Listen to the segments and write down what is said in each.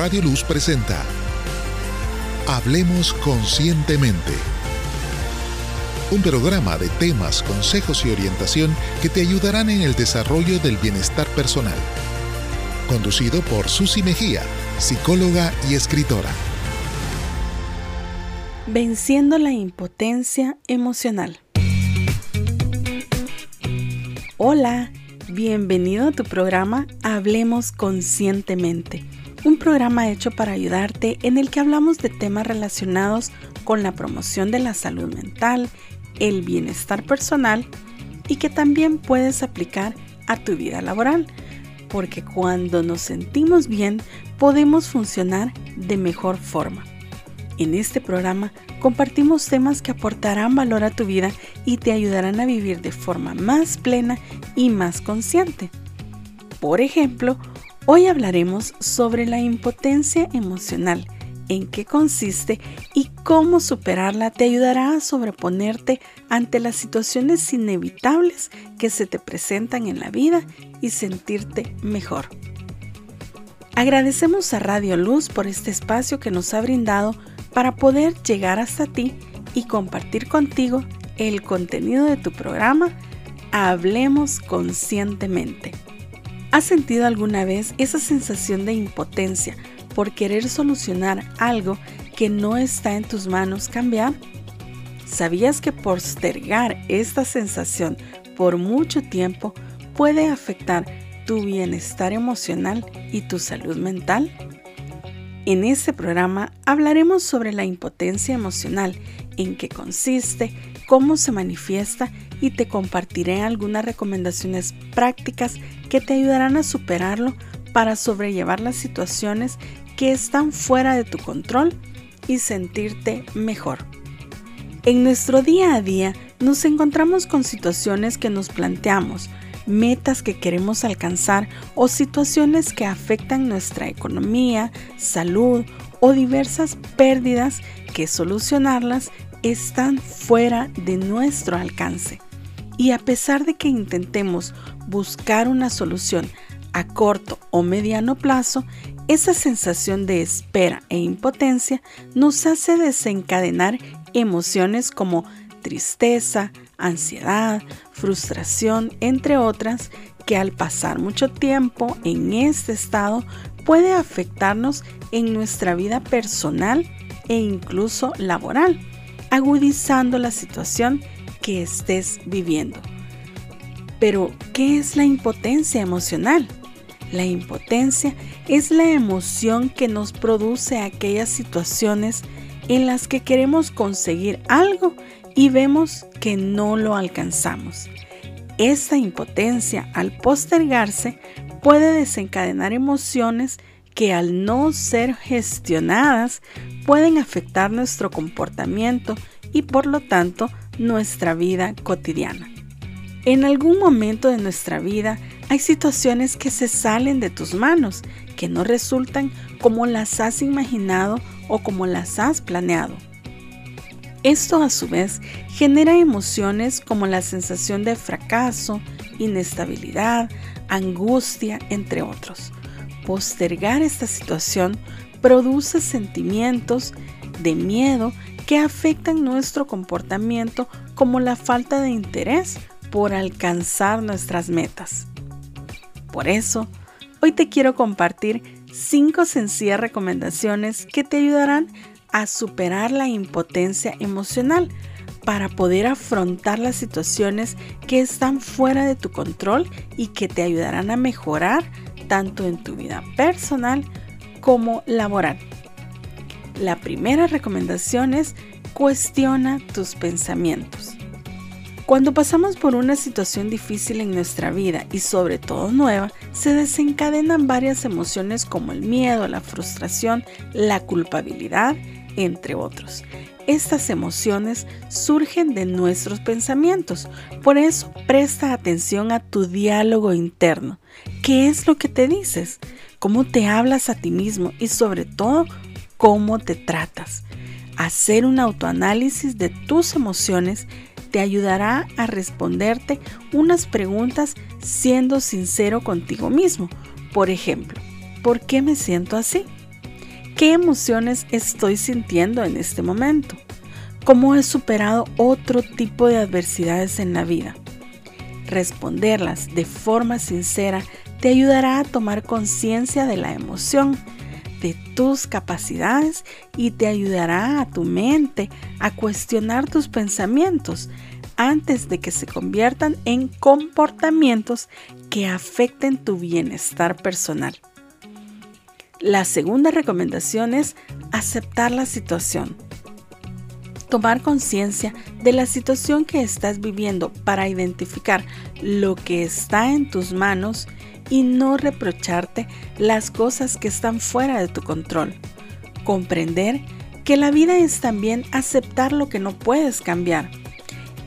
Radio Luz presenta Hablemos Conscientemente. Un programa de temas, consejos y orientación que te ayudarán en el desarrollo del bienestar personal. Conducido por Susi Mejía, psicóloga y escritora. Venciendo la impotencia emocional. Hola, bienvenido a tu programa Hablemos Conscientemente, un programa hecho para ayudarte en el que hablamos de temas relacionados con la promoción de la salud mental, el bienestar personal y que también puedes aplicar a tu vida laboral, porque cuando nos sentimos bien podemos funcionar de mejor forma. En este programa compartimos temas que aportarán valor a tu vida y te ayudarán a vivir de forma más plena y más consciente. Por ejemplo, hoy hablaremos sobre la impotencia emocional, en qué consiste y cómo superarla te ayudará a sobreponerte ante las situaciones inevitables que se te presentan en la vida y sentirte mejor. Agradecemos a Radio Luz por este espacio que nos ha brindado para poder llegar hasta ti y compartir contigo el contenido de tu programa Hablemos conscientemente. ¿Has sentido alguna vez esa sensación de impotencia por querer solucionar algo que no está en tus manos cambiar? ¿Sabías que postergar esta sensación por mucho tiempo puede afectar tu bienestar emocional y tu salud mental? En este programa hablaremos sobre la impotencia emocional, en qué consiste, cómo se manifiesta y te compartiré algunas recomendaciones prácticas que te ayudarán a superarlo para sobrellevar las situaciones que están fuera de tu control y sentirte mejor. En nuestro día a día nos encontramos con situaciones que nos planteamos, metas que queremos alcanzar o situaciones que afectan nuestra economía, salud o diversas pérdidas que solucionarlas están fuera de nuestro alcance. Y a pesar de que intentemos buscar una solución a corto o mediano plazo, esa sensación de espera e impotencia nos hace desencadenar emociones como tristeza, ansiedad, frustración, entre otras, que al pasar mucho tiempo en este estado puede afectarnos en nuestra vida personal e incluso laboral, agudizando la situación que estés viviendo. Pero, ¿qué es la impotencia emocional? La impotencia es la emoción que nos produce aquellas situaciones en las que queremos conseguir algo y vemos que no lo alcanzamos. Esta impotencia al postergarse puede desencadenar emociones que al no ser gestionadas pueden afectar nuestro comportamiento y por lo tanto nuestra vida cotidiana. En algún momento de nuestra vida hay situaciones que se salen de tus manos, que no resultan como las has imaginado o como las has planeado. Esto a su vez genera emociones como la sensación de fracaso, inestabilidad, angustia, entre otros. Postergar esta situación produce sentimientos de miedo que afectan nuestro comportamiento como la falta de interés por alcanzar nuestras metas. Por eso, hoy te quiero compartir cinco sencillas recomendaciones que te ayudarán a superar la impotencia emocional para poder afrontar las situaciones que están fuera de tu control y que te ayudarán a mejorar tanto en tu vida personal como laboral. La primera recomendación es cuestiona tus pensamientos. Cuando pasamos por una situación difícil en nuestra vida y sobre todo nueva, se desencadenan varias emociones como el miedo, la frustración, la culpabilidad, entre otros. Estas emociones surgen de nuestros pensamientos, por eso presta atención a tu diálogo interno. ¿Qué es lo que te dices? ¿Cómo te hablas a ti mismo? Y sobre todo, ¿cómo te tratas? Hacer un autoanálisis de tus emociones te ayudará a responderte unas preguntas siendo sincero contigo mismo. Por ejemplo, ¿por qué me siento así? ¿Qué emociones estoy sintiendo en este momento? ¿Cómo he superado otro tipo de adversidades en la vida? Responderlas de forma sincera te ayudará a tomar conciencia de la emoción, tus capacidades y te ayudará a tu mente a cuestionar tus pensamientos antes de que se conviertan en comportamientos que afecten tu bienestar personal. La segunda recomendación es aceptar la situación. Tomar conciencia de la situación que estás viviendo para identificar lo que está en tus manos y no reprocharte las cosas que están fuera de tu control. Comprender que la vida es también aceptar lo que no puedes cambiar.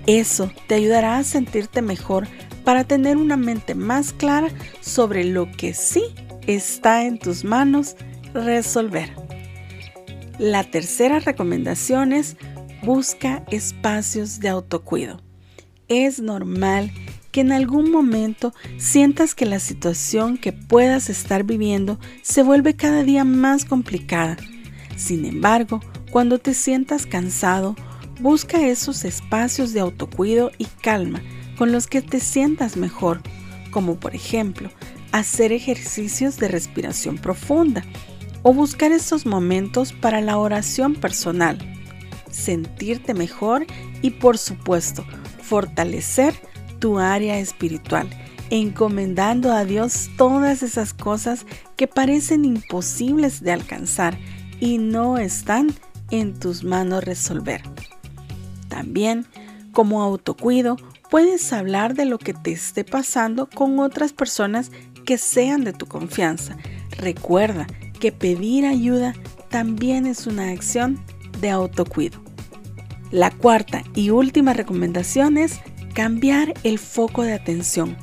Eso te ayudará a sentirte mejor para tener una mente más clara sobre lo que sí está en tus manos resolver. La tercera recomendación es busca espacios de autocuido. Es normal que en algún momento sientas que la situación que puedas estar viviendo se vuelve cada día más complicada. Sin embargo, cuando te sientas cansado, busca esos espacios de autocuido y calma con los que te sientas mejor, como por ejemplo hacer ejercicios de respiración profunda o buscar estos momentos para la oración personal, sentirte mejor y por supuesto fortalecer tu área espiritual, encomendando a Dios todas esas cosas que parecen imposibles de alcanzar y no están en tus manos resolver. También, como autocuido, puedes hablar de lo que te esté pasando con otras personas que sean de tu confianza. Recuerda que pedir ayuda también es una acción de autocuido. La cuarta y última recomendación es cambiar el foco de atención.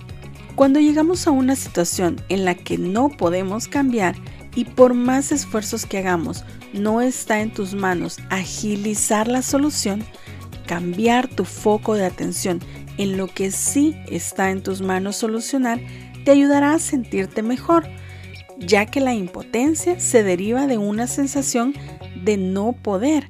Cuando llegamos a una situación en la que no podemos cambiar y por más esfuerzos que hagamos no está en tus manos agilizar la solución, cambiar tu foco de atención en lo que sí está en tus manos solucionar te ayudará a sentirte mejor, ya que la impotencia se deriva de una sensación de no poder.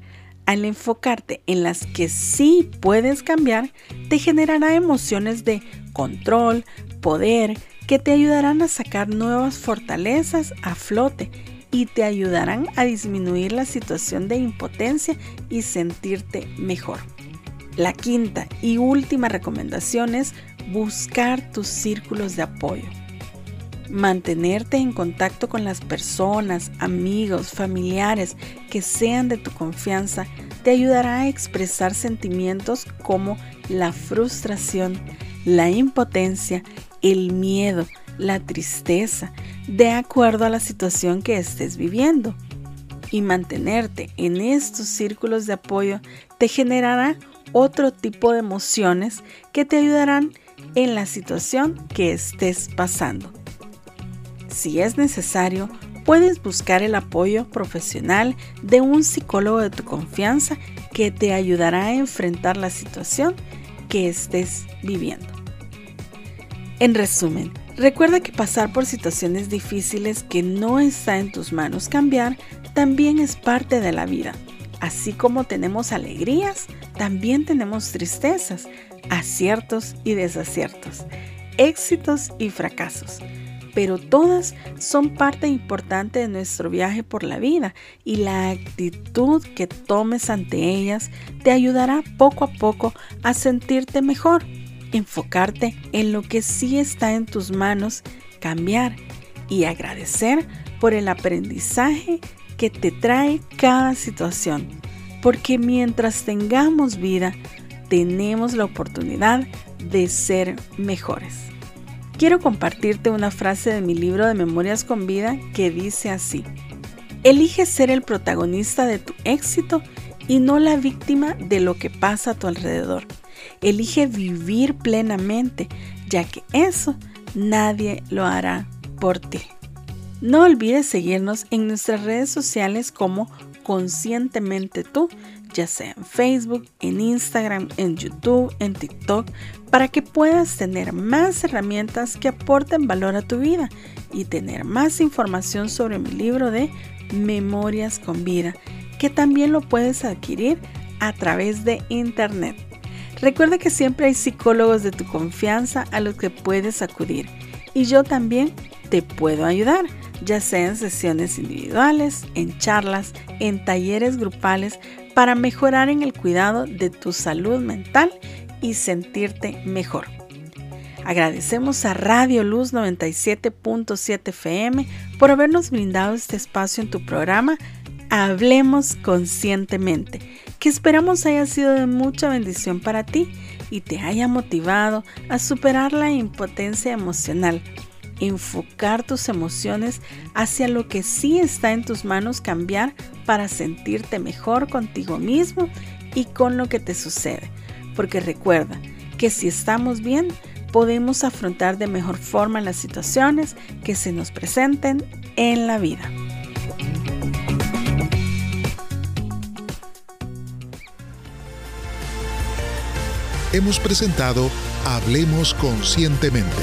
Al enfocarte en las que sí puedes cambiar, te generará emociones de control, poder, que te ayudarán a sacar nuevas fortalezas a flote y te ayudarán a disminuir la situación de impotencia y sentirte mejor. La quinta y última recomendación es buscar tus círculos de apoyo. Mantenerte en contacto con las personas, amigos, familiares que sean de tu confianza te ayudará a expresar sentimientos como la frustración, la impotencia, el miedo, la tristeza, de acuerdo a la situación que estés viviendo. Y mantenerte en estos círculos de apoyo te generará otro tipo de emociones que te ayudarán en la situación que estés pasando. Si es necesario, puedes buscar el apoyo profesional de un psicólogo de tu confianza que te ayudará a enfrentar la situación que estés viviendo. En resumen, recuerda que pasar por situaciones difíciles que no está en tus manos cambiar también es parte de la vida. Así como tenemos alegrías, también tenemos tristezas, aciertos y desaciertos, éxitos y fracasos. Pero todas son parte importante de nuestro viaje por la vida y la actitud que tomes ante ellas te ayudará poco a poco a sentirte mejor, enfocarte en lo que sí está en tus manos, cambiar y agradecer por el aprendizaje que te trae cada situación. Porque mientras tengamos vida, tenemos la oportunidad de ser mejores. Quiero compartirte una frase de mi libro de Memorias con Vida que dice así. Elige ser el protagonista de tu éxito y no la víctima de lo que pasa a tu alrededor. Elige vivir plenamente, ya que eso nadie lo hará por ti. No olvides seguirnos en nuestras redes sociales como Conscientemente tú ya sea en Facebook, en Instagram, en YouTube, en TikTok, para que puedas tener más herramientas que aporten valor a tu vida y tener más información sobre mi libro de Memorias con Vida, que también lo puedes adquirir a través de Internet. Recuerda que siempre hay psicólogos de tu confianza a los que puedes acudir y yo también te puedo ayudar, ya sea en sesiones individuales, en charlas, en talleres grupales, para mejorar en el cuidado de tu salud mental y sentirte mejor. Agradecemos a Radio Luz 97.7 FM por habernos brindado este espacio en tu programa Hablemos Conscientemente, que esperamos haya sido de mucha bendición para ti y te haya motivado a superar la impotencia emocional, enfocar tus emociones hacia lo que sí está en tus manos cambiar para sentirte mejor contigo mismo y con lo que te sucede. Porque recuerda que si estamos bien, podemos afrontar de mejor forma las situaciones que se nos presenten en la vida. hemos presentado Hablemos Conscientemente,